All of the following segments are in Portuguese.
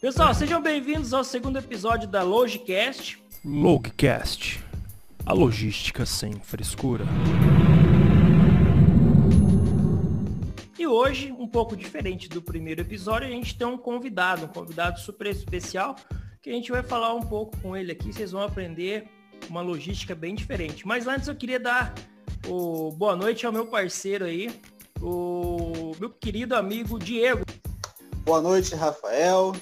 Pessoal, sejam bem-vindos ao segundo episódio da Logicast. Logcast. A logística sem frescura. E hoje, um pouco diferente do primeiro episódio, a gente tem um convidado, um convidado super especial, que a gente vai falar um pouco com ele aqui, vocês vão aprender uma logística bem diferente. Mas antes eu queria dar o boa noite ao meu parceiro aí, o meu querido amigo Diego. Boa noite, Rafael.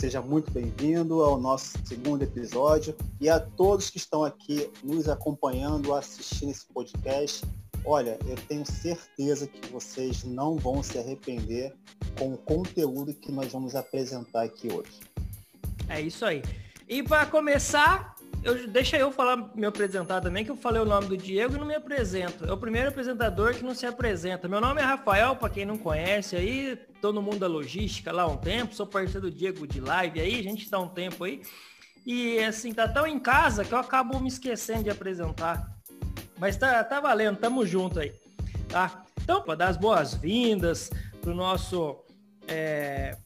Seja muito bem-vindo ao nosso segundo episódio e a todos que estão aqui nos acompanhando, assistindo esse podcast. Olha, eu tenho certeza que vocês não vão se arrepender com o conteúdo que nós vamos apresentar aqui hoje. É isso aí. E para começar, eu, deixa eu falar, me apresentar também, que eu falei o nome do Diego e não me apresento. É o primeiro apresentador que não se apresenta. Meu nome é Rafael, para quem não conhece aí, tô no mundo da logística lá há um tempo, sou parceiro do Diego de live aí, a gente dá um tempo aí. E assim, tá tão em casa que eu acabo me esquecendo de apresentar. Mas tá, tá valendo, tamo junto aí. Tá? Então, para dar as boas-vindas pro nosso é,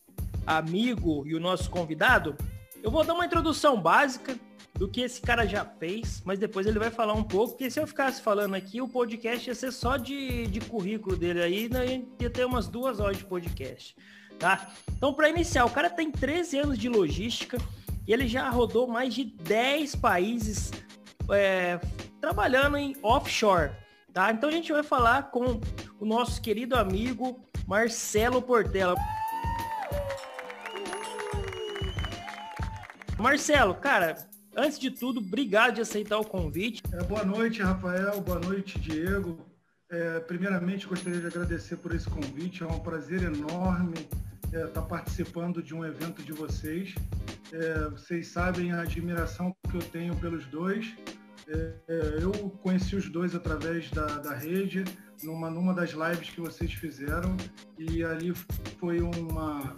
amigo e o nosso convidado, eu vou dar uma introdução básica do que esse cara já fez, mas depois ele vai falar um pouco, porque se eu ficasse falando aqui, o podcast ia ser só de, de currículo dele aí, né? ia ter umas duas horas de podcast, tá? Então, para iniciar, o cara tem 13 anos de logística e ele já rodou mais de 10 países é, trabalhando em offshore, tá? Então a gente vai falar com o nosso querido amigo Marcelo Portela. Marcelo, cara, antes de tudo, obrigado de aceitar o convite. É, boa noite, Rafael. Boa noite, Diego. É, primeiramente, gostaria de agradecer por esse convite. É um prazer enorme estar é, tá participando de um evento de vocês. É, vocês sabem a admiração que eu tenho pelos dois. É, é, eu conheci os dois através da, da rede, numa, numa das lives que vocês fizeram, e ali foi uma,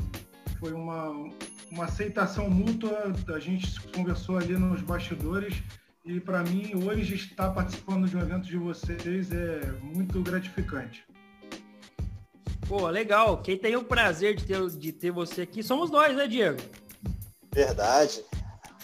foi uma, uma aceitação mútua, a gente conversou ali nos bastidores e para mim hoje estar participando de um evento de vocês é muito gratificante. Pô, legal. Quem tem o prazer de ter, de ter você aqui somos nós, né, Diego? Verdade.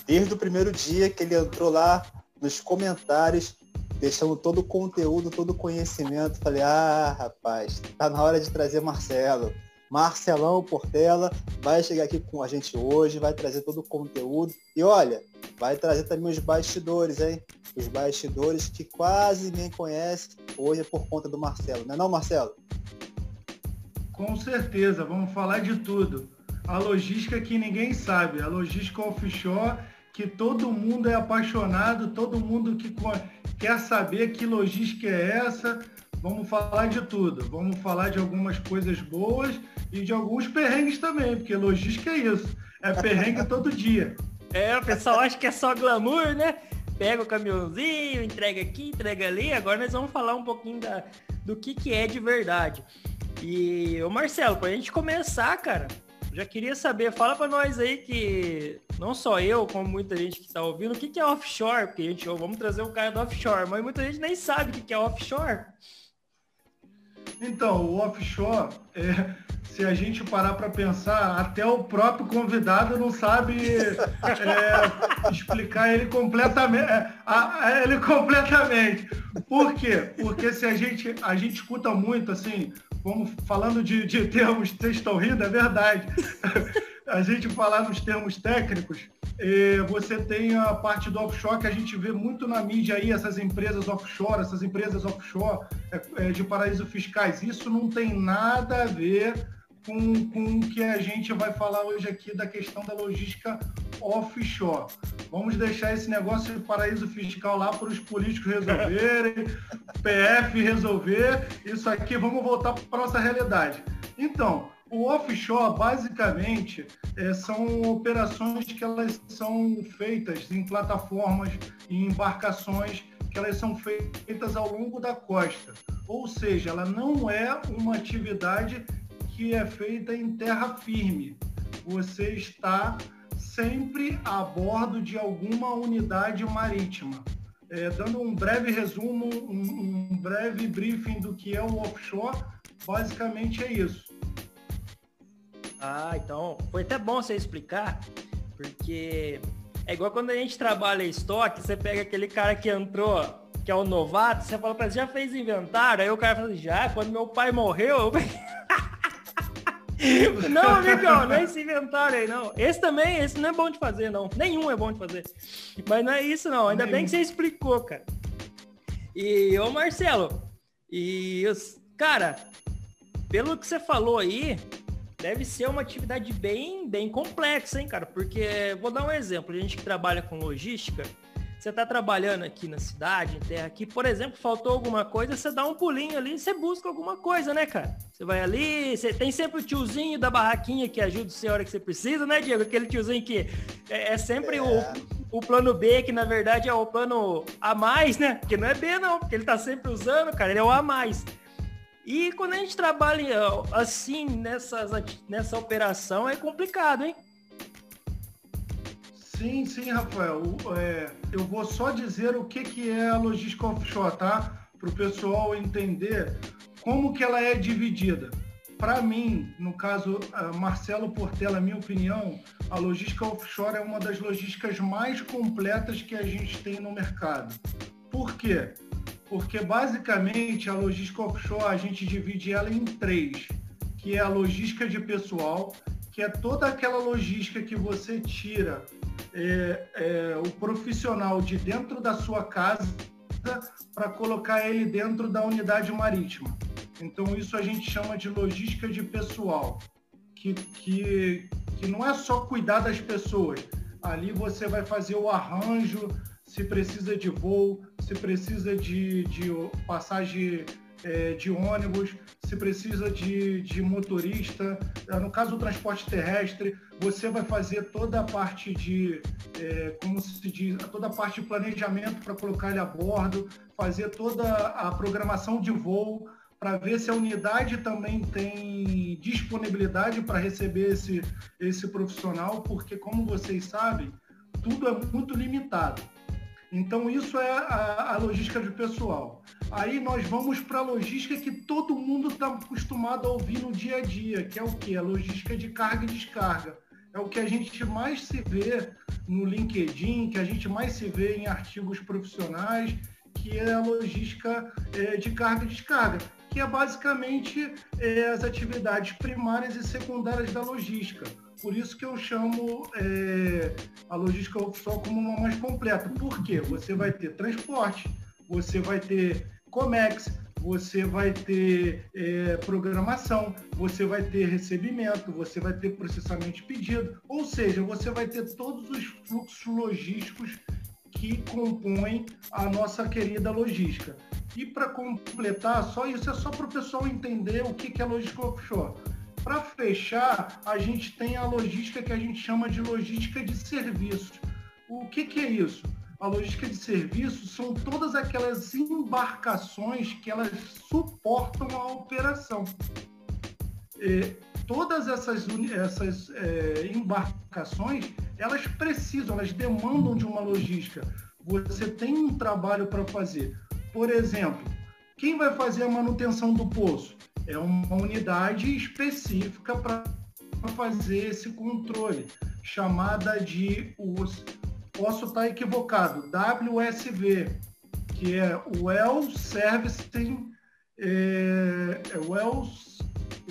Desde o primeiro dia que ele entrou lá nos comentários, deixando todo o conteúdo, todo o conhecimento, falei, ah, rapaz, tá na hora de trazer Marcelo. Marcelão Portela vai chegar aqui com a gente hoje, vai trazer todo o conteúdo. E olha, vai trazer também os bastidores, hein? Os bastidores que quase ninguém conhece hoje é por conta do Marcelo, não é não, Marcelo? Com certeza, vamos falar de tudo. A logística que ninguém sabe, a logística offshore que todo mundo é apaixonado, todo mundo que quer saber que logística é essa. Vamos falar de tudo. Vamos falar de algumas coisas boas e de alguns perrengues também, porque logística é isso. É perrengue todo dia. É, o pessoal acha que é só glamour, né? Pega o caminhãozinho, entrega aqui, entrega ali. Agora nós vamos falar um pouquinho da, do que, que é de verdade. E, ô Marcelo, pra gente começar, cara, já queria saber, fala para nós aí que não só eu, como muita gente que está ouvindo, o que, que é offshore? Porque a gente, vamos trazer o cara do offshore, mas muita gente nem sabe o que, que é offshore. Então, o offshore, é, se a gente parar para pensar, até o próprio convidado não sabe é, explicar ele completamente, é, a, ele completamente. Por quê? Porque se a gente, a gente escuta muito assim, vamos falando de, de termos, estão rindo, é verdade. A gente falar nos termos técnicos, você tem a parte do offshore que a gente vê muito na mídia aí, essas empresas offshore, essas empresas offshore é, de paraísos fiscais. Isso não tem nada a ver com, com o que a gente vai falar hoje aqui da questão da logística offshore. Vamos deixar esse negócio de paraíso fiscal lá para os políticos resolverem, PF resolver. Isso aqui, vamos voltar para nossa realidade. Então, o offshore, basicamente, é, são operações que elas são feitas em plataformas, em embarcações, que elas são feitas ao longo da costa. Ou seja, ela não é uma atividade que é feita em terra firme. Você está sempre a bordo de alguma unidade marítima. É, dando um breve resumo, um, um breve briefing do que é o offshore, basicamente é isso. Ah, então foi até bom você explicar, porque é igual quando a gente trabalha estoque, você pega aquele cara que entrou, que é o novato, você fala pra ele, já fez inventário? Aí o cara fala assim, já, quando meu pai morreu, eu... Não, amigão, não é esse inventário aí, não. Esse também, esse não é bom de fazer, não. Nenhum é bom de fazer. Mas não é isso, não. Ainda bem que você explicou, cara. E, ô Marcelo, e os... Cara, pelo que você falou aí, deve ser uma atividade bem, bem complexa, hein, cara? Porque, vou dar um exemplo, a gente que trabalha com logística, você está trabalhando aqui na cidade, em terra aqui, por exemplo, faltou alguma coisa, você dá um pulinho ali, você busca alguma coisa, né, cara? Você vai ali, você tem sempre o tiozinho da barraquinha que ajuda você a hora que você precisa, né, Diego? Aquele tiozinho que é, é sempre é. O, o plano B, que na verdade é o plano A mais, né? Porque não é B não, porque ele tá sempre usando, cara, ele é o A mais. E quando a gente trabalha assim nessas, nessa operação é complicado, hein? Sim, sim, Rafael. É, eu vou só dizer o que, que é a logística offshore, tá? Para o pessoal entender como que ela é dividida. Para mim, no caso, Marcelo Portela, minha opinião, a logística offshore é uma das logísticas mais completas que a gente tem no mercado. Por quê? Porque basicamente a logística offshore a gente divide ela em três, que é a logística de pessoal, que é toda aquela logística que você tira é, é, o profissional de dentro da sua casa para colocar ele dentro da unidade marítima. Então, isso a gente chama de logística de pessoal, que, que, que não é só cuidar das pessoas. Ali você vai fazer o arranjo, se precisa de voo, se precisa de, de passagem é, de ônibus, se precisa de, de motorista. É, no caso do transporte terrestre, você vai fazer toda a parte de, é, como se diz, toda a parte de planejamento para colocar ele a bordo, fazer toda a programação de voo para ver se a unidade também tem disponibilidade para receber esse, esse profissional, porque como vocês sabem, tudo é muito limitado. Então, isso é a, a logística de pessoal. Aí nós vamos para a logística que todo mundo está acostumado a ouvir no dia a dia, que é o que? A logística de carga e descarga. É o que a gente mais se vê no LinkedIn, que a gente mais se vê em artigos profissionais, que é a logística é, de carga e descarga, que é basicamente é, as atividades primárias e secundárias da logística por isso que eu chamo é, a logística offshore como uma mais completa. Por quê? Você vai ter transporte, você vai ter COMEX, você vai ter é, programação, você vai ter recebimento, você vai ter processamento de pedido, ou seja, você vai ter todos os fluxos logísticos que compõem a nossa querida logística. E para completar, só isso é só para o pessoal entender o que é logística offshore. Para fechar, a gente tem a logística que a gente chama de logística de serviços. O que, que é isso? A logística de serviços são todas aquelas embarcações que elas suportam a operação. E todas essas, essas é, embarcações, elas precisam, elas demandam de uma logística. Você tem um trabalho para fazer. Por exemplo, quem vai fazer a manutenção do poço? É uma unidade específica para fazer esse controle, chamada de os posso estar equivocado, WSV, que é Well Servicing é, é well,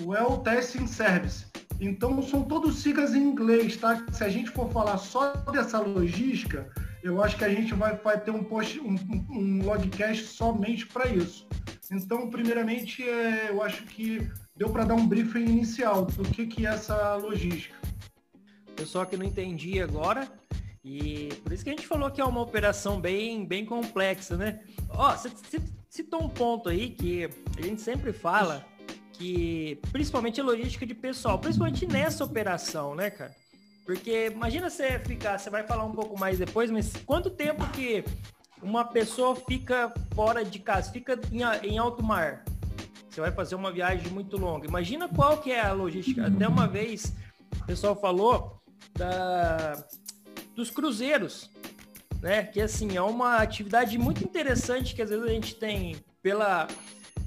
well Testing Service. Então são todos siglas em inglês, tá? Se a gente for falar só dessa logística, eu acho que a gente vai, vai ter um, post, um, um logcast somente para isso. Então, primeiramente, é, eu acho que deu para dar um briefing inicial do que, que é essa logística. Pessoal que não entendi agora, e por isso que a gente falou que é uma operação bem, bem complexa, né? Ó, você citou um ponto aí que a gente sempre fala que, principalmente a logística de pessoal, principalmente nessa operação, né, cara? Porque imagina você ficar, você vai falar um pouco mais depois, mas quanto tempo que uma pessoa fica fora de casa, fica em, em alto mar. Você vai fazer uma viagem muito longa. Imagina qual que é a logística. Até uma vez o pessoal falou da, dos cruzeiros, né? Que assim é uma atividade muito interessante que às vezes a gente tem pela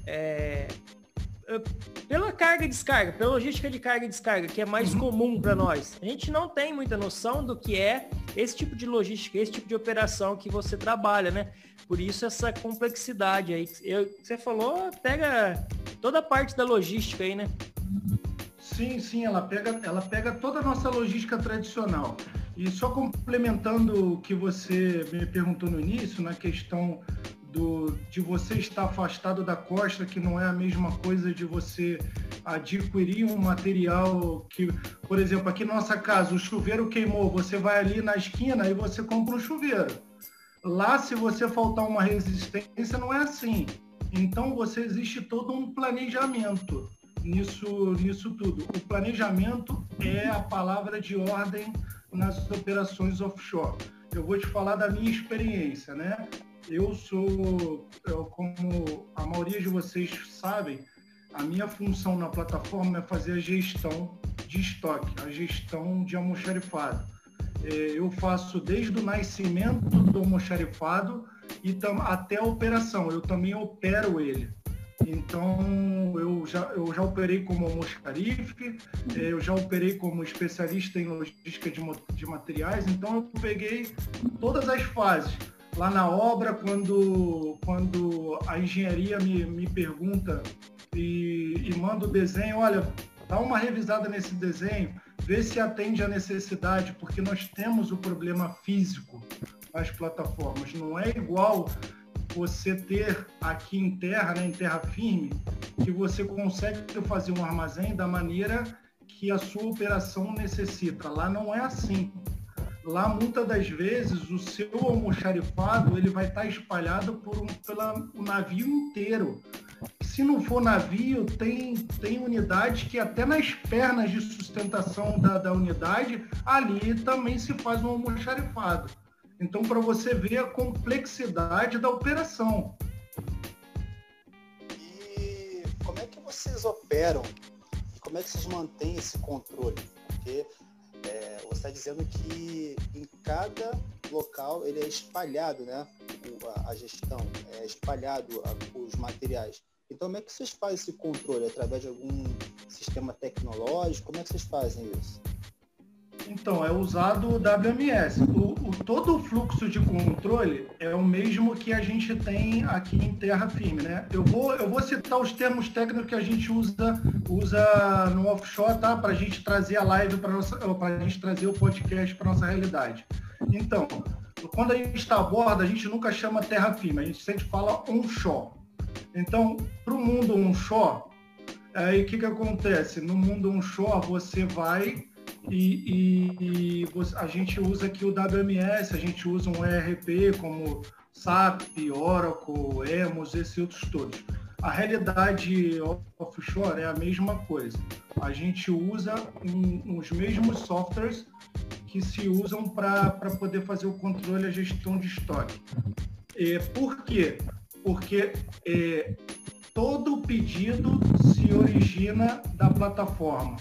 é, pela carga e descarga, pela logística de carga e descarga, que é mais uhum. comum para nós, a gente não tem muita noção do que é esse tipo de logística, esse tipo de operação que você trabalha, né? Por isso essa complexidade aí. Eu, você falou, pega toda a parte da logística aí, né? Sim, sim, ela pega, ela pega toda a nossa logística tradicional. E só complementando o que você me perguntou no início, na questão do, de você estar afastado da costa, que não é a mesma coisa de você adquirir um material que, por exemplo, aqui na nossa casa, o chuveiro queimou, você vai ali na esquina e você compra um chuveiro. Lá, se você faltar uma resistência, não é assim. Então, você existe todo um planejamento nisso, nisso tudo. O planejamento é a palavra de ordem nas operações offshore. Eu vou te falar da minha experiência, né? Eu sou, eu, como a maioria de vocês sabem, a minha função na plataforma é fazer a gestão de estoque, a gestão de almoxarifado. É, eu faço desde o nascimento do almoxarifado e até a operação. Eu também opero ele. Então, eu já, eu já operei como almoxarife, é, eu já operei como especialista em logística de, de materiais, então eu peguei todas as fases. Lá na obra, quando, quando a engenharia me, me pergunta e, e manda o desenho, olha, dá uma revisada nesse desenho, vê se atende à necessidade, porque nós temos o problema físico nas plataformas. Não é igual você ter aqui em terra, né, em terra firme, que você consegue fazer um armazém da maneira que a sua operação necessita. Lá não é assim. Lá, muitas das vezes, o seu almoxarifado ele vai estar espalhado por um, pela, o navio inteiro. Se não for navio, tem, tem unidade que até nas pernas de sustentação da, da unidade, ali também se faz um almoxarifado. Então, para você ver a complexidade da operação. E como é que vocês operam? Como é que vocês mantêm esse controle? Porque é, está dizendo que em cada local ele é espalhado, né? a, a gestão, é espalhado a, os materiais. Então, como é que vocês fazem esse controle? Através de algum sistema tecnológico? Como é que vocês fazem isso? Então, é usado o WMS. O, o, todo o fluxo de controle é o mesmo que a gente tem aqui em terra firme, né? Eu vou, eu vou citar os termos técnicos que a gente usa, usa no offshore, tá? Para a gente trazer a live para a gente trazer o podcast para nossa realidade. Então, quando a gente está a bordo, a gente nunca chama terra firme, a gente sempre fala onshore. Então, para o mundo onshore, aí o que, que acontece? No mundo onshore, você vai e, e, a gente usa aqui o WMS, a gente usa um ERP como SAP, Oracle, EMOS, esses outros todos. A realidade offshore é a mesma coisa. A gente usa um, os mesmos softwares que se usam para poder fazer o controle e a gestão de estoque. Por quê? Porque é, todo pedido se origina da plataforma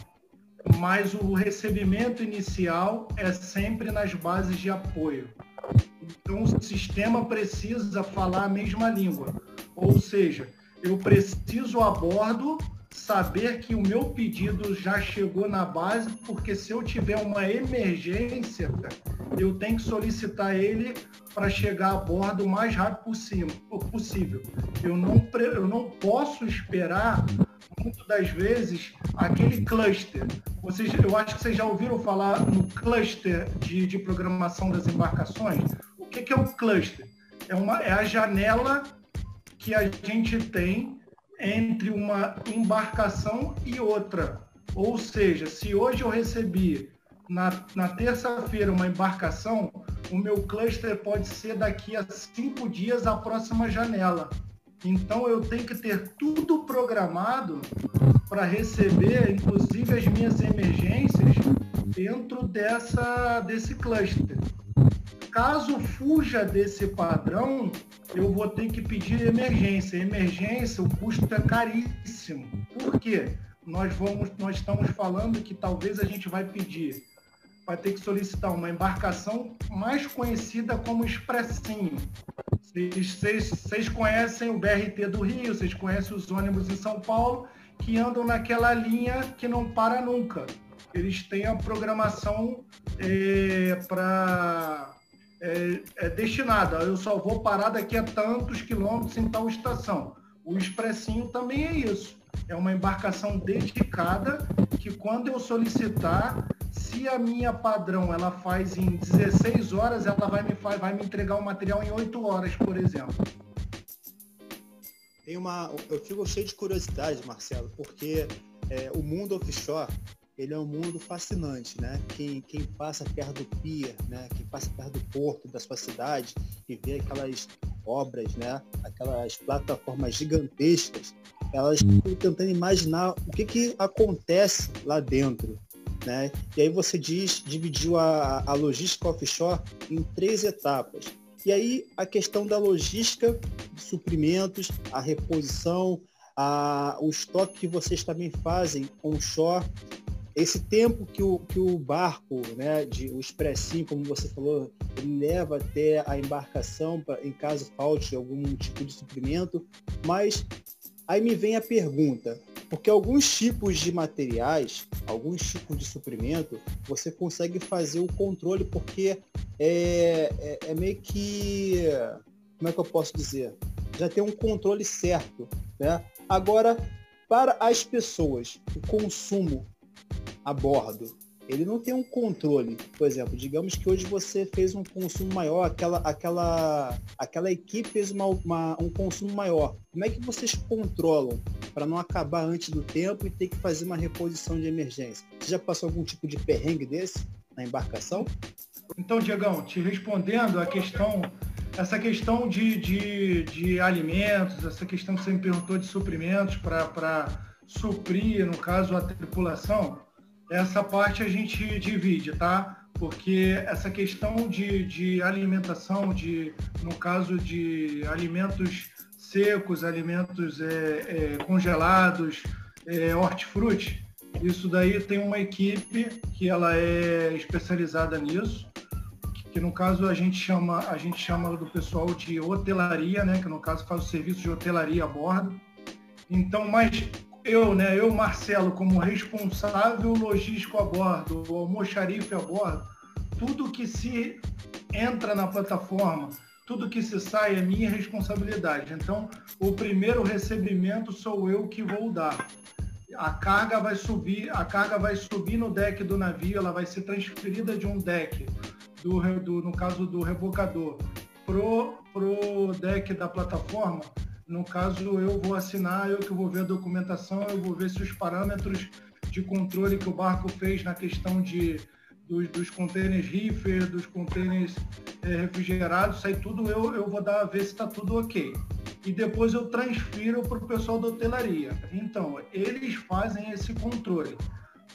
mas o recebimento inicial é sempre nas bases de apoio. Então, o sistema precisa falar a mesma língua. Ou seja, eu preciso a bordo saber que o meu pedido já chegou na base, porque se eu tiver uma emergência, eu tenho que solicitar ele para chegar a bordo o mais rápido possível. Eu não, eu não posso esperar muitas das vezes, aquele cluster. Vocês, eu acho que vocês já ouviram falar no cluster de, de programação das embarcações. O que, que é um cluster? É, uma, é a janela que a gente tem entre uma embarcação e outra. Ou seja, se hoje eu recebi na, na terça-feira uma embarcação, o meu cluster pode ser daqui a cinco dias a próxima janela. Então eu tenho que ter tudo programado para receber, inclusive as minhas emergências, dentro dessa, desse cluster. Caso fuja desse padrão, eu vou ter que pedir emergência. Emergência, o custo é caríssimo. Por quê? Nós, vamos, nós estamos falando que talvez a gente vai pedir, vai ter que solicitar uma embarcação mais conhecida como Expressinho. Vocês, conhecem o BRT do Rio, vocês conhecem os ônibus em São Paulo, que andam naquela linha que não para nunca. Eles têm a programação é, para é, é, destinada. Eu só vou parar daqui a tantos quilômetros em tal estação. O expressinho também é isso. É uma embarcação dedicada que quando eu solicitar, se a minha padrão ela faz em 16 horas, ela vai me, vai me entregar o material em 8 horas, por exemplo. Tem uma, eu fico cheio de curiosidade, Marcelo, porque é, o mundo offshore ele é um mundo fascinante, né? Quem, quem passa perto do pier, né? Quem passa perto do porto da sua cidade e vê aquelas obras, né? Aquelas plataformas gigantescas, elas ficam tentando imaginar o que, que acontece lá dentro, né? E aí você diz, dividiu a, a logística offshore em três etapas. E aí a questão da logística de suprimentos, a reposição, a, o estoque que vocês também fazem onshore esse tempo que o, que o barco, né, de, o expressinho, como você falou, leva até a embarcação pra, em caso falte algum tipo de suprimento, mas aí me vem a pergunta, porque alguns tipos de materiais, alguns tipos de suprimento, você consegue fazer o controle porque é, é, é meio que, como é que eu posso dizer? Já tem um controle certo, né? Agora, para as pessoas, o consumo a bordo, ele não tem um controle. Por exemplo, digamos que hoje você fez um consumo maior, aquela, aquela, aquela equipe fez uma, uma, um consumo maior. Como é que vocês controlam para não acabar antes do tempo e ter que fazer uma reposição de emergência? Você já passou algum tipo de perrengue desse na embarcação? Então, Diegão, te respondendo a questão, essa questão de, de, de alimentos, essa questão que você me perguntou de suprimentos para suprir, no caso, a tripulação, essa parte a gente divide, tá? Porque essa questão de, de alimentação, de, no caso de alimentos secos, alimentos é, é, congelados, é, hortifruti, isso daí tem uma equipe que ela é especializada nisso, que no caso a gente chama, a gente chama do pessoal de hotelaria, né? Que no caso faz o serviço de hotelaria a bordo. Então, mas eu, né, eu, Marcelo, como responsável logístico a bordo, o almoxarife a bordo, tudo que se entra na plataforma, tudo que se sai é minha responsabilidade. Então, o primeiro recebimento sou eu que vou dar. A carga vai subir, a carga vai subir no deck do navio, ela vai ser transferida de um deck, do, do no caso do rebocador, pro, pro deck da plataforma no caso, eu vou assinar, eu que vou ver a documentação, eu vou ver se os parâmetros de controle que o barco fez na questão de, dos, dos contêineres reefer, dos contêineres é, refrigerados, sai tudo, eu, eu vou dar, ver se está tudo ok. E depois eu transfiro para o pessoal da hotelaria. Então, eles fazem esse controle.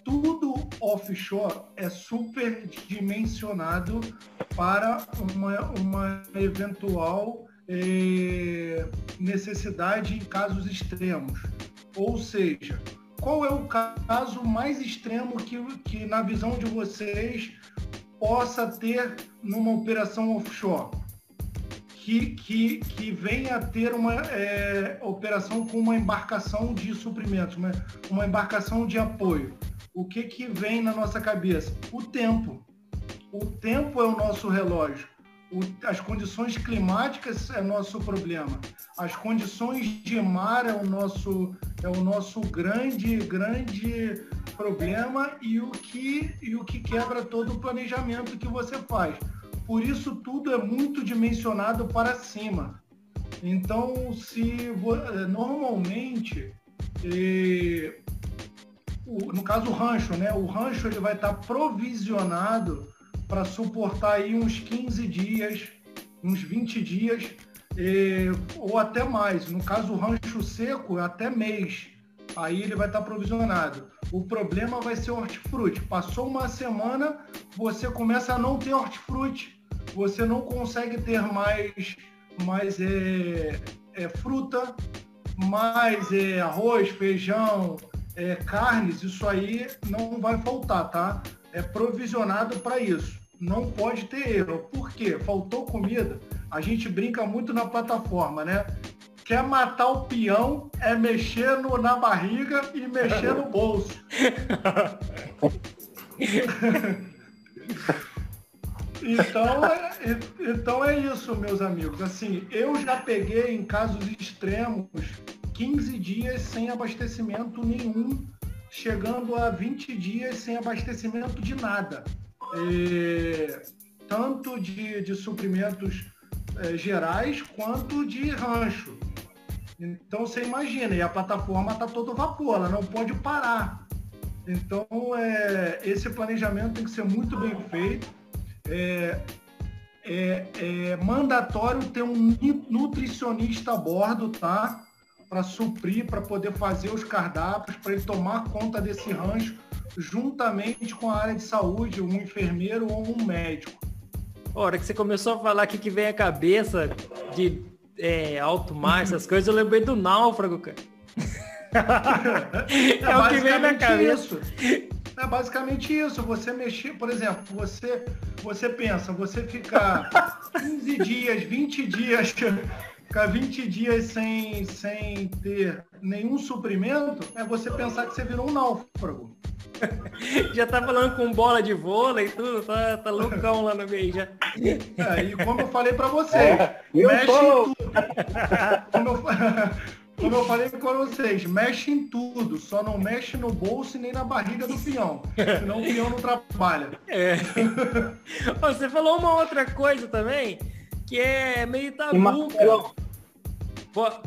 Tudo offshore é super dimensionado para uma, uma eventual é, necessidade em casos extremos. Ou seja, qual é o caso mais extremo que, que na visão de vocês, possa ter numa operação offshore? Que, que, que venha a ter uma é, operação com uma embarcação de suprimentos, uma, uma embarcação de apoio. O que, que vem na nossa cabeça? O tempo. O tempo é o nosso relógio o, as condições climáticas é nosso problema. As condições de mar é o nosso, é o nosso grande, grande problema e o, que, e o que quebra todo o planejamento que você faz. Por isso, tudo é muito dimensionado para cima. Então, se normalmente, eh, o, no caso o rancho, né? O rancho ele vai estar provisionado para suportar aí uns 15 dias, uns 20 dias, ou até mais. No caso, o rancho seco, até mês. Aí ele vai estar provisionado. O problema vai ser hortifruti. Passou uma semana, você começa a não ter hortifruti. Você não consegue ter mais, mais é, é, fruta, mais é, arroz, feijão, é, carnes. Isso aí não vai faltar, tá? É provisionado para isso não pode ter erro. Por quê? Faltou comida. A gente brinca muito na plataforma, né? quer matar o peão é mexer no, na barriga e mexer no bolso. então, é, então é isso, meus amigos. Assim, eu já peguei em casos extremos 15 dias sem abastecimento nenhum, chegando a 20 dias sem abastecimento de nada. É, tanto de, de suprimentos é, gerais quanto de rancho. Então você imagina, e a plataforma está todo vapor, ela não pode parar. Então é, esse planejamento tem que ser muito bem feito. É, é, é mandatório ter um nutricionista a bordo, tá? Para suprir, para poder fazer os cardápios, para ele tomar conta desse rancho, juntamente com a área de saúde, um enfermeiro ou um médico. A hora que você começou a falar aqui que vem a cabeça de é, alto mar, essas coisas, eu lembrei do náufrago, cara. é, é o que vem na cabeça. Isso. É basicamente isso. Você mexer, por exemplo, você, você pensa, você ficar 15 dias, 20 dias, ficar 20 dias sem, sem ter nenhum suprimento, é você pensar que você virou um náufrago. já tá falando com bola de vôlei e tudo, tá, tá loucão lá no meio já. É, e como eu falei para vocês, é, mexe tô... em tudo. Como eu, como eu falei para vocês, mexe em tudo, só não mexe no bolso e nem na barriga do peão, senão o peão não trabalha. É. Você falou uma outra coisa também, que é meio tabu.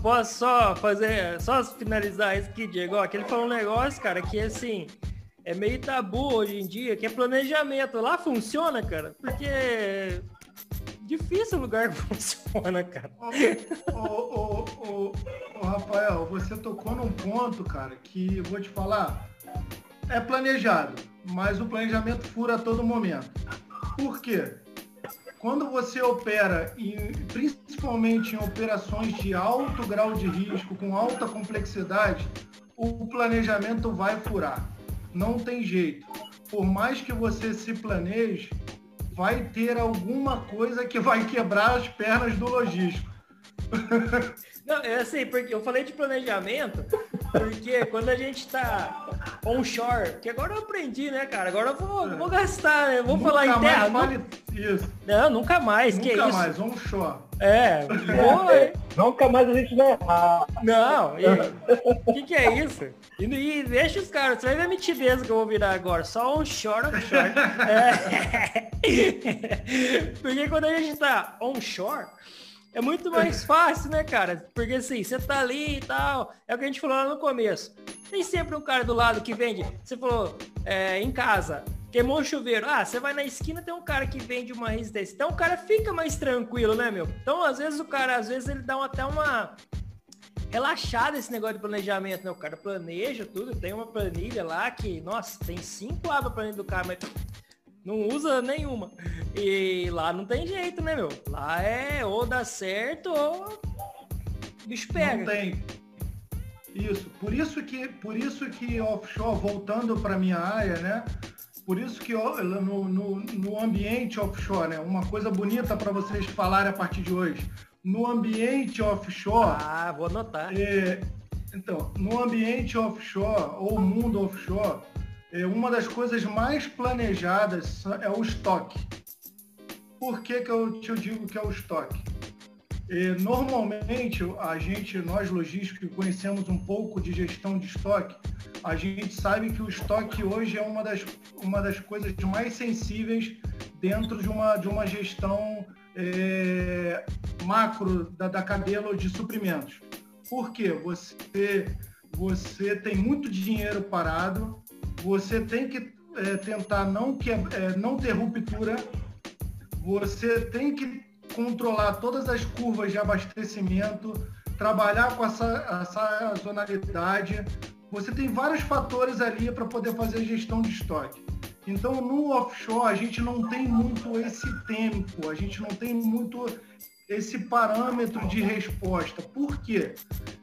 Posso só fazer, só finalizar isso aqui, Diego? Aquele falou um negócio, cara, que assim, é meio tabu hoje em dia, que é planejamento. Lá funciona, cara, porque é difícil o lugar que funciona, cara. Ô, ô, Rafael, você tocou num ponto, cara, que vou te falar, é planejado, mas o planejamento fura a todo momento. Por quê? Quando você opera, em, principalmente em operações de alto grau de risco, com alta complexidade, o planejamento vai furar não tem jeito. Por mais que você se planeje, vai ter alguma coisa que vai quebrar as pernas do logístico. Não, é assim, porque eu falei de planejamento, porque quando a gente tá onshore, que agora eu aprendi, né, cara? Agora eu vou, é. vou gastar, né? Vou nunca falar em terra. Vale isso. Não, nunca mais. Nunca que é mais, onshore. É, vou, é, nunca mais a gente vai errar. Não, o que, que é isso? E, e, deixa os caras, você vai ver a mitidez que eu vou virar agora, só onshore, offshore. é. Porque quando a gente tá onshore, é muito mais fácil, né, cara? Porque assim, você tá ali e tal. É o que a gente falou lá no começo. Tem sempre um cara do lado que vende. Você falou, é, em casa, queimou o chuveiro. Ah, você vai na esquina, tem um cara que vende uma resistência. Então o cara fica mais tranquilo, né, meu? Então, às vezes, o cara, às vezes, ele dá até uma relaxada esse negócio de planejamento, né? O cara planeja tudo, tem uma planilha lá que, nossa, tem cinco abas planilha do cara, mas não usa nenhuma. E lá não tem jeito, né, meu? Lá é ou dá certo ou bicho pega. Não tem. Isso. Por isso que, por isso que offshore, voltando para minha área, né? Por isso que no, no, no ambiente offshore, né? Uma coisa bonita para vocês falarem a partir de hoje. No ambiente offshore. Ah, vou anotar. É, então, no ambiente offshore ou mundo offshore, uma das coisas mais planejadas é o estoque. Por que, que eu te digo que é o estoque? É, normalmente, a gente, nós logísticos que conhecemos um pouco de gestão de estoque, a gente sabe que o estoque hoje é uma das, uma das coisas mais sensíveis dentro de uma, de uma gestão é, macro da, da cadeia de suprimentos. Por quê? Você, você tem muito dinheiro parado, você tem que é, tentar não, que, é, não ter ruptura, você tem que controlar todas as curvas de abastecimento, trabalhar com essa, sazonalidade. Você tem vários fatores ali para poder fazer gestão de estoque. Então, no offshore, a gente não tem muito esse tempo, a gente não tem muito esse parâmetro de resposta. Por quê?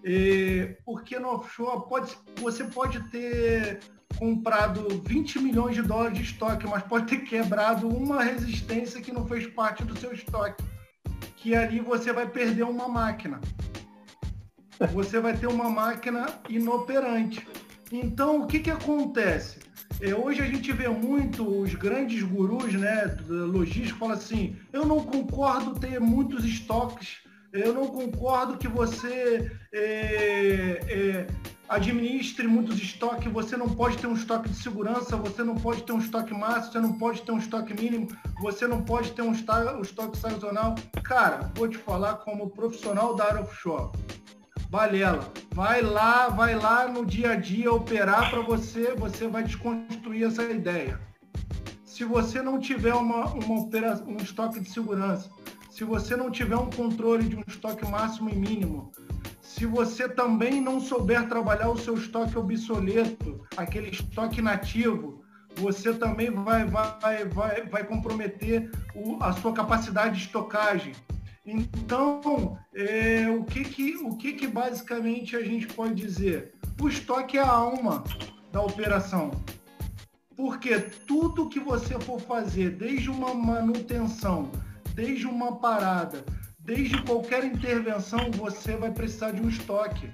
É, porque no offshore pode, você pode ter comprado 20 milhões de dólares de estoque, mas pode ter quebrado uma resistência que não fez parte do seu estoque. Que ali você vai perder uma máquina. você vai ter uma máquina inoperante. Então, o que, que acontece? É, hoje a gente vê muito os grandes gurus né, logísticos falam assim, eu não concordo ter muitos estoques, eu não concordo que você é, é, administre muitos estoques, você não pode ter um estoque de segurança, você não pode ter um estoque máximo, você não pode ter um estoque mínimo, você não pode ter um estoque, sazonal. Cara, vou te falar como profissional da área offshore vai lá, vai lá no dia a dia operar para você, você vai desconstruir essa ideia. Se você não tiver uma, uma operação, um estoque de segurança, se você não tiver um controle de um estoque máximo e mínimo, se você também não souber trabalhar o seu estoque obsoleto, aquele estoque nativo, você também vai, vai, vai, vai comprometer o, a sua capacidade de estocagem. Então, é, o, que, que, o que, que basicamente a gente pode dizer? O estoque é a alma da operação. Porque tudo que você for fazer, desde uma manutenção, desde uma parada, desde qualquer intervenção, você vai precisar de um estoque.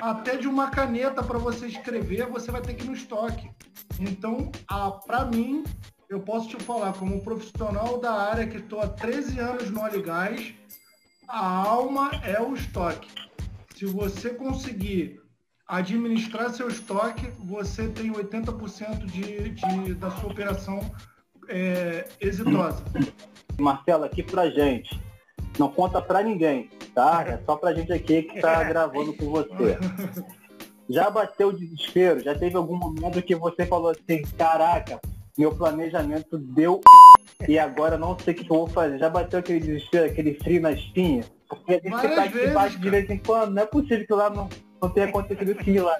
Até de uma caneta para você escrever, você vai ter que ir no estoque. Então, para mim, eu posso te falar, como profissional da área que estou há 13 anos no Óleo Gás, a alma é o estoque. Se você conseguir administrar seu estoque, você tem 80% de, de, da sua operação é, exitosa. Marcelo, aqui pra gente. Não conta pra ninguém, tá? É só pra gente aqui que tá gravando com você. Já bateu o desespero? Já teve algum momento que você falou assim, caraca, meu planejamento deu e agora não sei o que eu vou fazer. Já bateu aquele desespero, aquele frio na espinha? Porque a gente Várias tá aqui embaixo de vez em quando, não é possível que lá não, não tenha acontecido aquilo lá.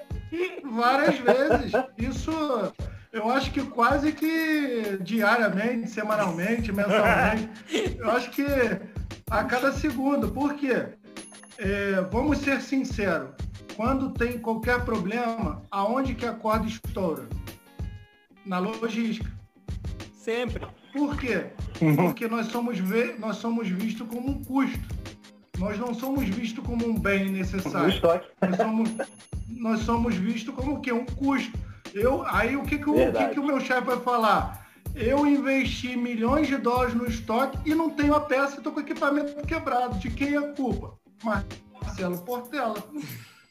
Várias vezes. Isso eu acho que quase que diariamente, semanalmente, mensalmente. Eu acho que a cada segundo. Por quê? É, vamos ser sinceros. Quando tem qualquer problema, aonde que a corda estoura? Na logística. Sempre. Por quê? Porque nós somos, nós somos vistos como um custo. Nós não somos vistos como um bem necessário. Nós somos, nós somos vistos como o quê? Um custo. Eu, aí o que, que, o, o, que, que o meu chefe vai falar? Eu investi milhões de dólares no estoque e não tenho a peça, estou com o equipamento quebrado. De quem é a culpa? Marcelo Portela.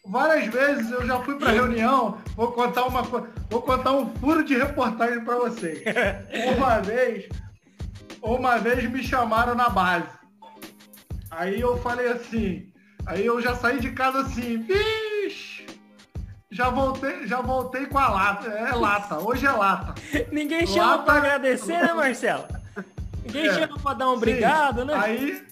Várias vezes eu já fui para reunião, vou contar uma vou contar um furo de reportagem para vocês. Uma vez, uma vez me chamaram na base. Aí eu falei assim, aí eu já saí de casa assim, já voltei, já voltei com a lata, é lata, hoje é lata. Ninguém chama lata... para agradecer, né, Marcelo? Ninguém é, chama para dar um obrigado, né? Aí,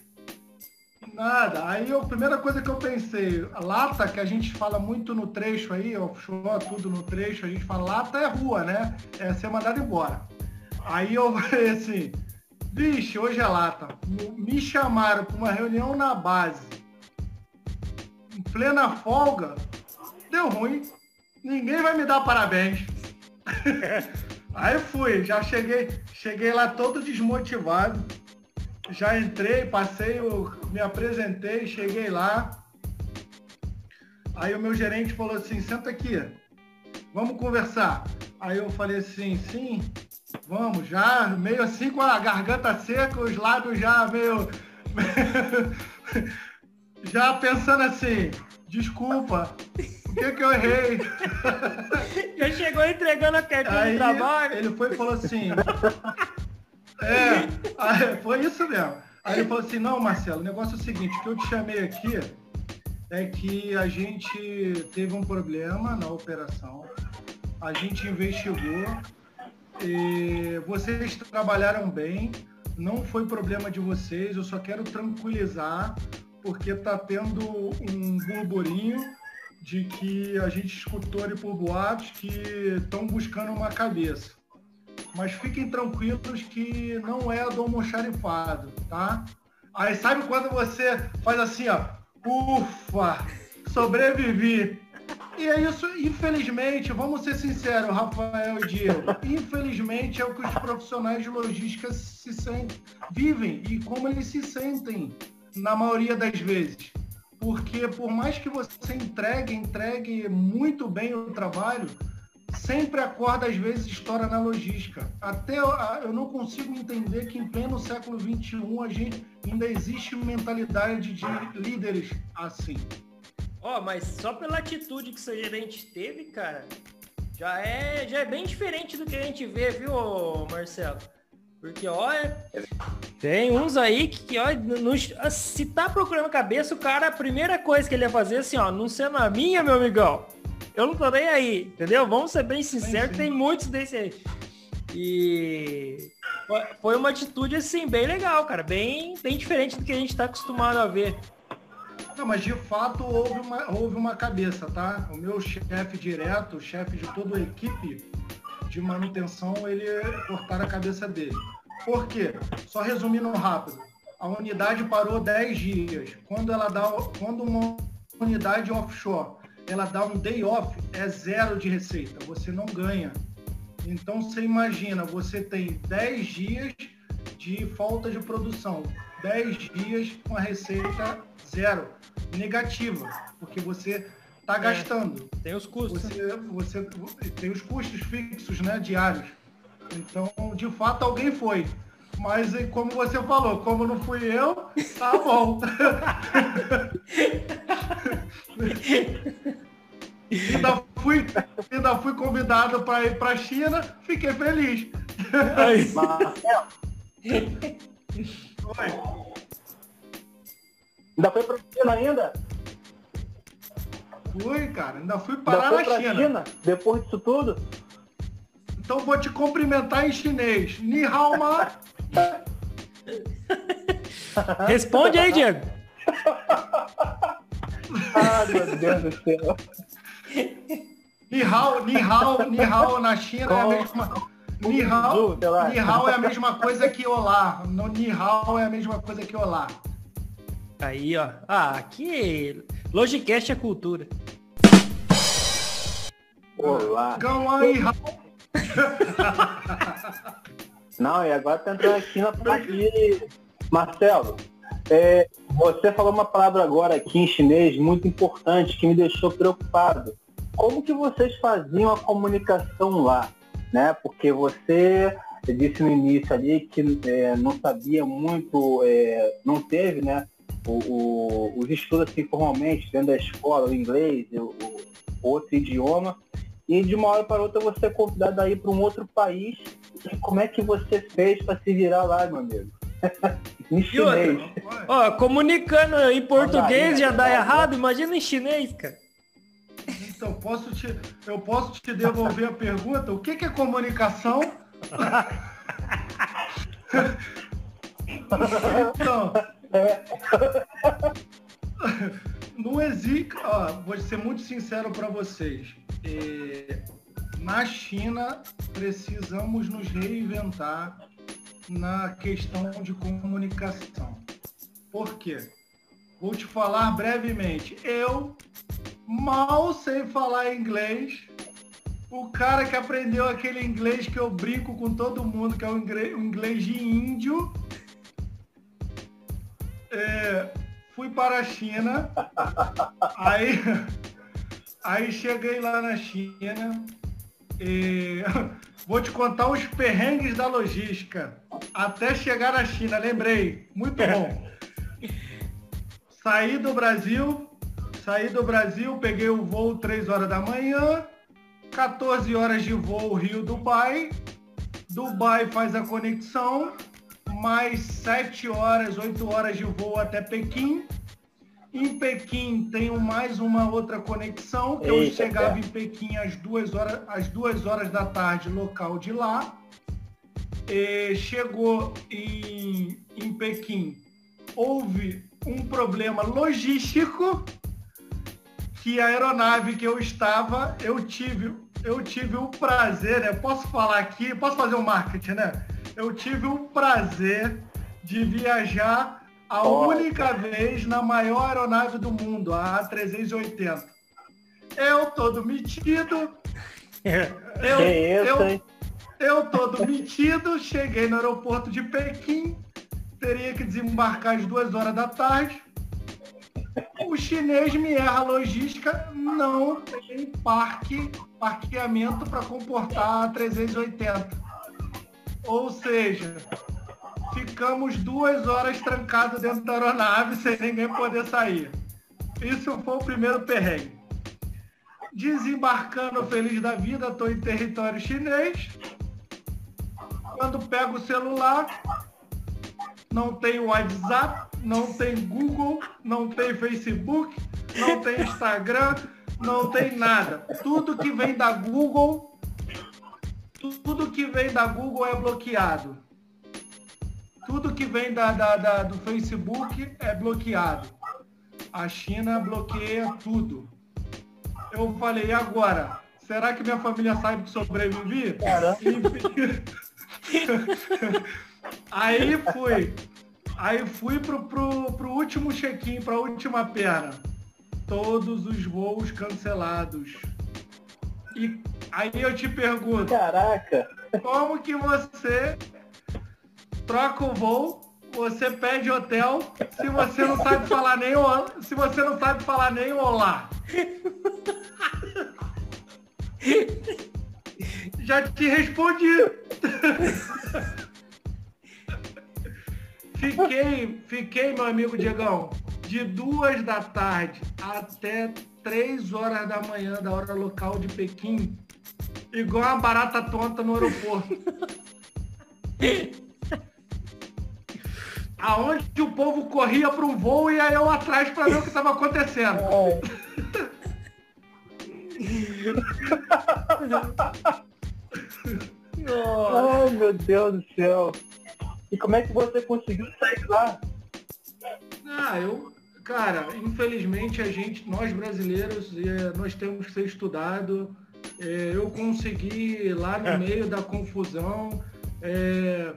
Nada. Aí a primeira coisa que eu pensei, lata, que a gente fala muito no trecho aí, offshore, tudo no trecho, a gente fala lata é rua, né? É ser mandado embora. Aí eu falei assim, bicho, hoje é lata. Me chamaram para uma reunião na base. Em plena folga, deu ruim. Ninguém vai me dar parabéns. Aí fui, já cheguei, cheguei lá todo desmotivado já entrei, passei, me apresentei, cheguei lá. Aí o meu gerente falou assim, senta aqui, vamos conversar. Aí eu falei assim, sim, vamos, já meio assim com a garganta seca, os lábios já meio. já pensando assim, desculpa, que que eu errei? Já chegou entregando a carteira de trabalho. Ele foi e falou assim, é, aí, foi isso mesmo. Aí ele falou assim, não, Marcelo, o negócio é o seguinte, o que eu te chamei aqui é que a gente teve um problema na operação, a gente investigou, e vocês trabalharam bem, não foi problema de vocês, eu só quero tranquilizar, porque está tendo um burburinho de que a gente escutou ali por boatos que estão buscando uma cabeça. Mas fiquem tranquilos que não é do almoxarifado, tá? Aí sabe quando você faz assim, ó, ufa, sobrevivi. E é isso, infelizmente, vamos ser sinceros, Rafael e Diego, infelizmente é o que os profissionais de logística se sentem, vivem e como eles se sentem na maioria das vezes. Porque por mais que você entregue, entregue muito bem o trabalho, sempre a corda às vezes estoura na logística. Até eu, não consigo entender que em pleno século XXI a gente ainda existe mentalidade de líderes assim. Ó, oh, mas só pela atitude que seu gerente teve, cara, já é, já é bem diferente do que a gente vê, viu, Marcelo? Porque, olha, tem uns aí que, olha, no, se tá procurando cabeça, o cara, a primeira coisa que ele ia fazer assim, ó, não sendo a minha, meu amigão, eu não tô nem aí, entendeu? Vamos ser bem sinceros, tem muitos desse aí. E foi uma atitude, assim, bem legal, cara, bem, bem diferente do que a gente tá acostumado a ver. Não, mas de fato houve uma, houve uma cabeça, tá? O meu chefe direto, o chefe de toda a equipe de manutenção, ele cortaram a cabeça dele. Por quê? Só resumindo rápido. A unidade parou 10 dias. Quando ela dá, quando uma unidade offshore, ela dá um day off, é zero de receita. Você não ganha. Então você imagina, você tem 10 dias de falta de produção, 10 dias com a receita zero, negativa, porque você está é, gastando. Tem os custos. Você, você tem os custos fixos, né, diários. Então, de fato, alguém foi. Mas como você falou, como não fui eu, tá bom. ainda, fui, ainda fui convidado para ir para a China, fiquei feliz. Marcelo. Oi. Ainda foi pra China ainda? Fui, cara. Ainda fui parar ainda na China. China. Depois disso tudo? Então vou te cumprimentar em chinês. Ni hao ma. Responde aí, Diego. ah, meu Deus do céu. Ni hao, ni hao, ni hao na China é a mesma... Ni hao, ni hao é a mesma coisa que olá. No ni hao é a mesma coisa que olá. Aí, ó. Ah, aqui. Logicast é cultura. Olá. aí, Não, e agora tá entrando aqui na aqui. Marcelo, é, você falou uma palavra agora aqui em chinês muito importante que me deixou preocupado. Como que vocês faziam a comunicação lá? Né? Porque você disse no início ali que é, não sabia muito, é, não teve né, o, o, os estudos assim, formalmente dentro da escola, o inglês, o, o, outro idioma, e de uma hora para outra você é convidado a ir para um outro país. E como é que você fez para se virar lá, meu amigo? em chinês. Ó, comunicando em português já dá errado, imagina em chinês, cara. Então, posso te, eu posso te devolver a pergunta? O que, que é comunicação? então, Não existe. Ó, vou ser muito sincero para vocês. É, na China, precisamos nos reinventar na questão de comunicação. Por quê? Vou te falar brevemente. Eu mal sei falar inglês. O cara que aprendeu aquele inglês que eu brinco com todo mundo, que é o inglês de índio, é, fui para a China, aí, aí cheguei lá na China, e vou te contar os perrengues da logística até chegar na China, lembrei, muito bom. Saí do Brasil, saí do Brasil, peguei o voo 3 horas da manhã, 14 horas de voo Rio-Dubai, Dubai faz a conexão, mais 7 horas, 8 horas de voo até Pequim. Em Pequim tenho mais uma outra conexão, que Eita, eu chegava é. em Pequim às 2 horas, às duas horas da tarde, local de lá. E chegou em, em Pequim, houve um problema logístico que a aeronave que eu estava, eu tive, eu tive o prazer, né? Posso falar aqui, posso fazer um marketing, né? Eu tive o prazer de viajar a única vez na maior aeronave do mundo, a A380. Eu todo metido. Eu, eu, eu todo metido, cheguei no aeroporto de Pequim, teria que desembarcar às duas horas da tarde. o chinês me erra a logística, não tem parque, parqueamento para comportar 380. Ou seja, ficamos duas horas trancados dentro da aeronave sem ninguém poder sair. Isso foi o primeiro perrengue. Desembarcando feliz da vida, estou em território chinês. Quando pego o celular, não tem WhatsApp, não tem Google, não tem Facebook, não tem Instagram, não tem nada. Tudo que vem da Google, tudo que vem da Google é bloqueado. Tudo que vem da, da, da do Facebook é bloqueado. A China bloqueia tudo. Eu falei, e agora? Será que minha família sabe que sobrevivi? Cara. Aí fui. Aí fui pro, pro, pro último check-in, pra última perna. Todos os voos cancelados. E aí eu te pergunto, Caraca. como que você troca o voo, você pede hotel, se você não sabe falar nem o, se você não sabe falar nem o olá? Já te respondi. Fiquei, fiquei, meu amigo Diegão, de duas da tarde até três horas da manhã da hora local de Pequim, igual uma barata tonta no aeroporto. Aonde o povo corria para um voo e aí eu atrás para ver o que estava acontecendo. Ai, meu Deus do céu. E como é que você conseguiu sair lá? Ah, eu, cara, infelizmente a gente, nós brasileiros, eh, nós temos que ser estudado. Eh, Eu consegui lá no meio da confusão, eh,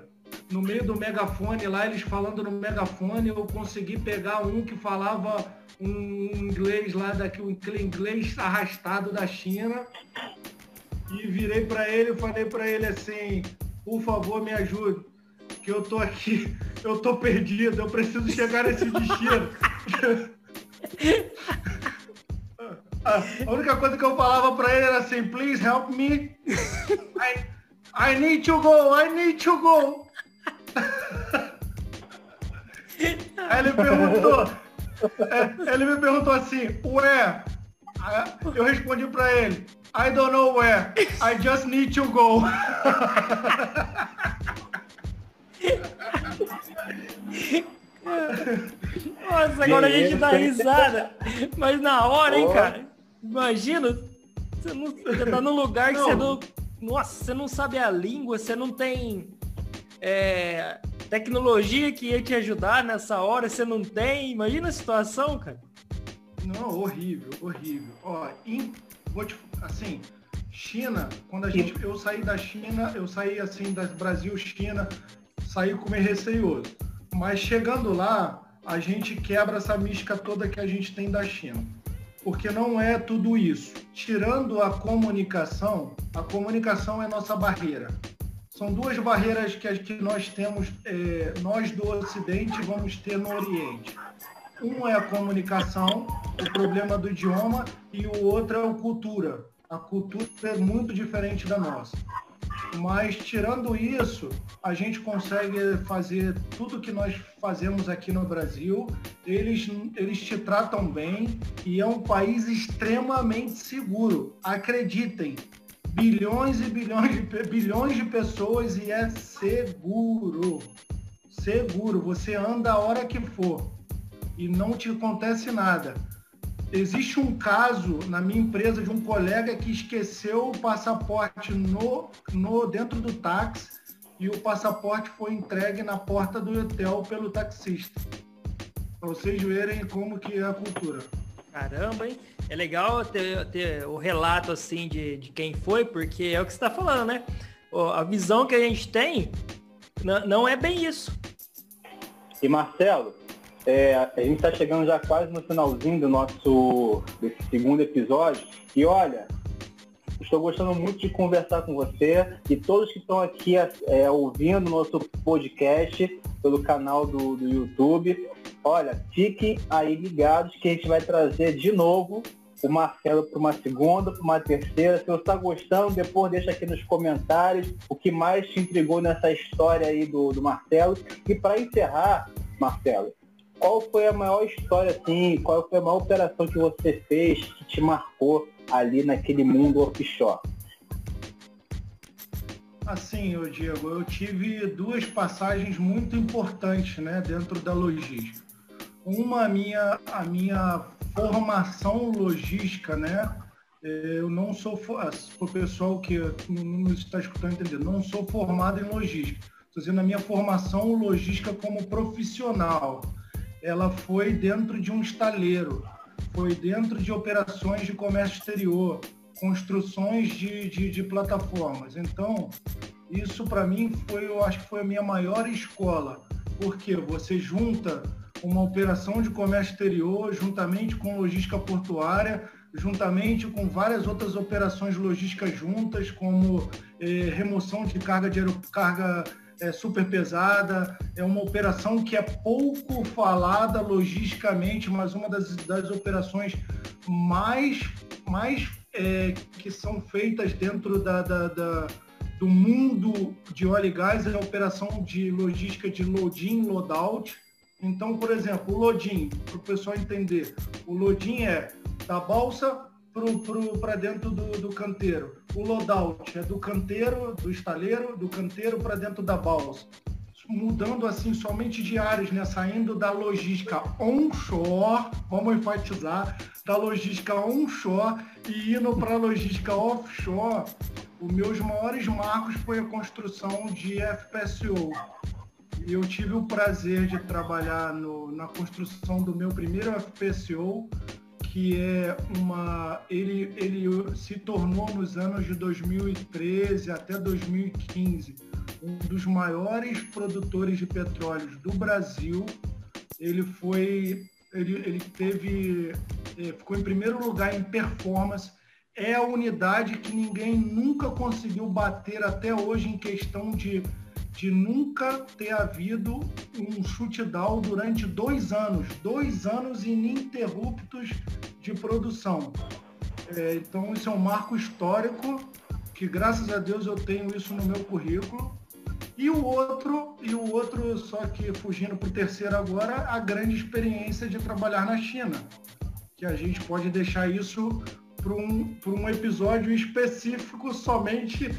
no meio do megafone lá, eles falando no megafone, eu consegui pegar um que falava um inglês lá daqui, um inglês arrastado da China. E virei para ele e falei para ele assim, por favor me ajude, que eu tô aqui, eu tô perdido, eu preciso chegar nesse destino. A única coisa que eu falava para ele era assim, please help me. I, I need to go, I need to go. Aí ele perguntou, é, ele me perguntou assim, where? Eu respondi pra ele, I don't know where, I just need to go. Nossa, agora a gente dá isso? risada. Mas na hora, hein, cara? Imagina, você, não, você tá num lugar que você não. Nossa, você não sabe a língua, você não tem é, tecnologia que ia te ajudar nessa hora, você não tem. Imagina a situação, cara. Não, horrível, horrível. Ó, em- vou te, assim, China, quando a gente, eu saí da China, eu saí assim da Brasil, China, saí com meio receioso. Mas chegando lá, a gente quebra essa mística toda que a gente tem da China. Porque não é tudo isso. Tirando a comunicação, a comunicação é nossa barreira. São duas barreiras que, que nós temos, eh, nós do Ocidente vamos ter no Oriente. Um é a comunicação, o problema do idioma, e o outro é a cultura. A cultura é muito diferente da nossa. Mas tirando isso, a gente consegue fazer tudo que nós fazemos aqui no Brasil. Eles, eles te tratam bem e é um país extremamente seguro. Acreditem, bilhões e bilhões de, bilhões de pessoas e é seguro. Seguro. Você anda a hora que for e não te acontece nada. Existe um caso na minha empresa de um colega que esqueceu o passaporte no, no dentro do táxi e o passaporte foi entregue na porta do hotel pelo taxista. Para vocês verem como que é a cultura. Caramba, hein? É legal ter, ter o relato assim de, de quem foi, porque é o que você está falando, né? A visão que a gente tem não é bem isso. E Marcelo, é, a gente está chegando já quase no finalzinho do nosso segundo episódio. E olha, estou gostando muito de conversar com você e todos que estão aqui é, ouvindo nosso podcast pelo canal do, do YouTube. Olha, fiquem aí ligados que a gente vai trazer de novo o Marcelo para uma segunda, para uma terceira. Se você está gostando, depois deixa aqui nos comentários o que mais te intrigou nessa história aí do, do Marcelo. E para encerrar, Marcelo, qual foi a maior história assim, qual foi a maior operação que você fez que te marcou ali naquele mundo offshore? Assim, Diego, eu tive duas passagens muito importantes, né, dentro da logística. Uma a minha a minha formação logística, né? Eu não sou, para o pessoal que não está escutando entender, não sou formado em logística. Estou dizendo a minha formação logística como profissional. Ela foi dentro de um estaleiro, foi dentro de operações de comércio exterior, construções de, de, de plataformas. Então, isso para mim foi, eu acho que foi a minha maior escola, porque você junta uma operação de comércio exterior, juntamente com logística portuária, juntamente com várias outras operações logísticas juntas, como eh, remoção de carga de carga eh, super pesada. É uma operação que é pouco falada logisticamente, mas uma das, das operações mais, mais eh, que são feitas dentro da, da, da do mundo de óleo e gás é a operação de logística de load-in, load-out, então, por exemplo, o loading, para o pessoal entender, o loading é da balsa para dentro do, do, canteiro. O loadout é do canteiro, do estaleiro, do canteiro para dentro da balsa. Mudando assim somente de áreas, né? Saindo da logística onshore, vamos enfatizar, da logística onshore e indo para a logística offshore. Os meus maiores marcos foi a construção de FPSO, eu tive o prazer de trabalhar no, na construção do meu primeiro FPSO, que é uma. Ele, ele se tornou nos anos de 2013 até 2015 um dos maiores produtores de petróleo do Brasil. Ele foi. Ele, ele teve. É, ficou em primeiro lugar em performance. É a unidade que ninguém nunca conseguiu bater até hoje em questão de de nunca ter havido um shootdown durante dois anos, dois anos ininterruptos de produção. É, então isso é um marco histórico que graças a Deus eu tenho isso no meu currículo. E o outro, e o outro, só que fugindo para o terceiro agora, a grande experiência de trabalhar na China. Que a gente pode deixar isso para um, um episódio específico somente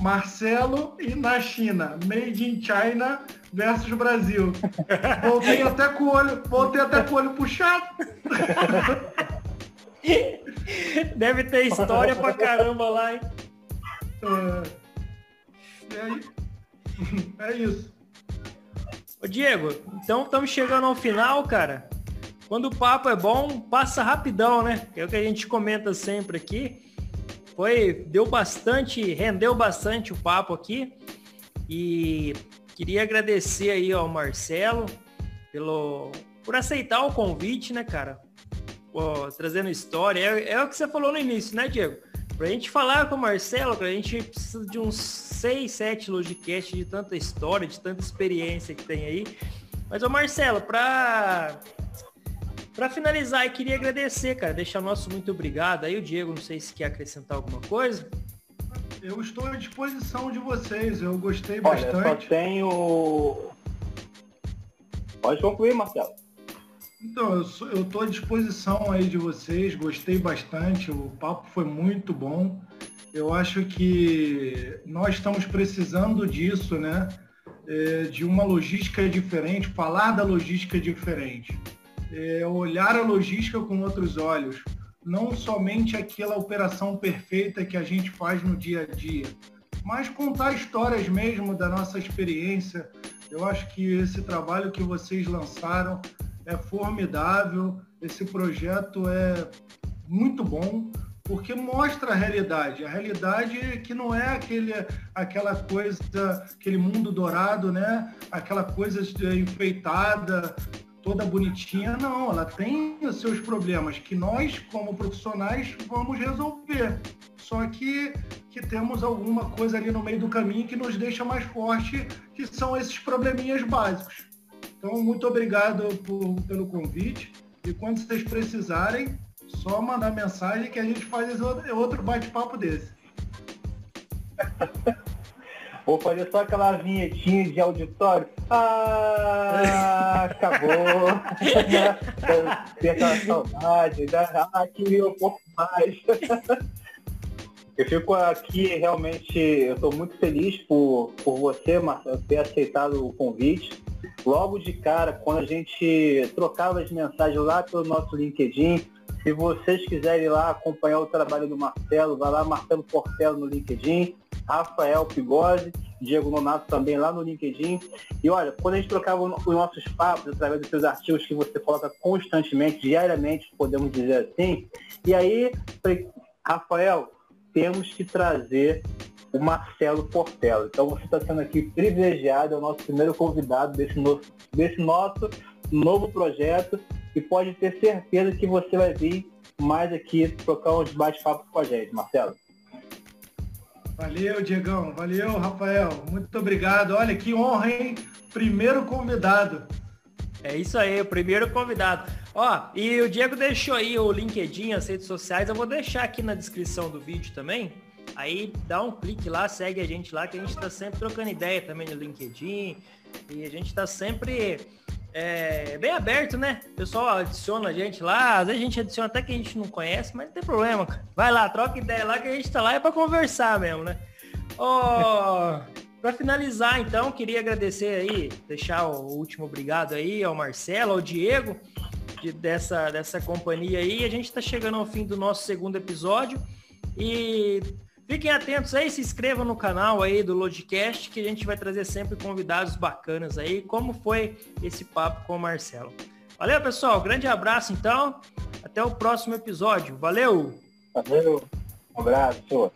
Marcelo e na China. Made in China versus Brasil. Voltei até com o olho, voltei até com o olho puxado. Deve ter história pra caramba lá, hein? É, é isso. Ô Diego, então estamos chegando ao final, cara. Quando o papo é bom, passa rapidão, né? É o que a gente comenta sempre aqui. Foi, deu bastante, rendeu bastante o papo aqui. E queria agradecer aí ao Marcelo pelo, por aceitar o convite, né, cara? Pô, trazendo história. É, é, o que você falou no início, né, Diego? Pra gente falar com o Marcelo, a gente precisa de uns 6, 7 Logicast de tanta história, de tanta experiência que tem aí. Mas, ô Marcelo, pra para finalizar, eu queria agradecer, cara, deixar nosso muito obrigado. Aí o Diego, não sei se quer acrescentar alguma coisa. Eu estou à disposição de vocês, eu gostei Olha, bastante. Só tenho. Pode concluir, Marcelo. Então, eu estou à disposição aí de vocês, gostei bastante, o papo foi muito bom. Eu acho que nós estamos precisando disso, né? É, de uma logística diferente, falar da logística diferente é, olhar a logística com outros olhos, não somente aquela operação perfeita que a gente faz no dia a dia, mas contar histórias mesmo da nossa experiência. Eu acho que esse trabalho que vocês lançaram é formidável, esse projeto é muito bom, porque mostra a realidade. A realidade que não é aquele, aquela coisa, aquele mundo dourado, né? Aquela coisa enfeitada, toda bonitinha, não, ela tem os seus problemas que nós, como profissionais, vamos resolver. Só que, que temos alguma coisa ali no meio do caminho que nos deixa mais forte, que são esses probleminhas básicos. Então, muito obrigado por, pelo convite. E quando vocês precisarem, só mandar mensagem que a gente faz outro bate-papo desse. Vou fazer só aquela vinhetinha de auditório. Ah, acabou. Tem aquela saudade. Né? Ah, queria um pouco mais. Eu fico aqui realmente, eu estou muito feliz por, por você, Marcelo, ter aceitado o convite. Logo de cara, quando a gente trocava as mensagens lá pelo nosso LinkedIn, se vocês quiserem ir lá acompanhar o trabalho do Marcelo, vai lá Marcelo Portelo no LinkedIn, Rafael Pigose, Diego Nonato também lá no LinkedIn. E olha, quando a gente trocava os nossos papos através dos seus artigos que você coloca constantemente, diariamente, podemos dizer assim, e aí, Rafael, temos que trazer o Marcelo Portela. Então você está sendo aqui privilegiado, é o nosso primeiro convidado desse, novo, desse nosso novo projeto e pode ter certeza que você vai vir mais aqui trocar uns bate-papos com a gente, Marcelo. Valeu, Diegão. Valeu, Rafael. Muito obrigado. Olha que honra, hein? Primeiro convidado. É isso aí, o primeiro convidado. Ó, e o Diego deixou aí o LinkedIn, as redes sociais. Eu vou deixar aqui na descrição do vídeo também. Aí dá um clique lá, segue a gente lá, que a gente está sempre trocando ideia também no LinkedIn. E a gente está sempre é, bem aberto, né? O pessoal adiciona a gente lá, às vezes a gente adiciona até que a gente não conhece, mas não tem problema, cara. Vai lá, troca ideia lá que a gente tá lá é para conversar mesmo, né? Oh, para finalizar, então, queria agradecer aí, deixar o último obrigado aí ao Marcelo, ao Diego, de, dessa, dessa companhia aí. A gente está chegando ao fim do nosso segundo episódio e Fiquem atentos aí, se inscrevam no canal aí do Lodcast, que a gente vai trazer sempre convidados bacanas aí, como foi esse papo com o Marcelo. Valeu, pessoal. Grande abraço, então. Até o próximo episódio. Valeu! Valeu. Um abraço.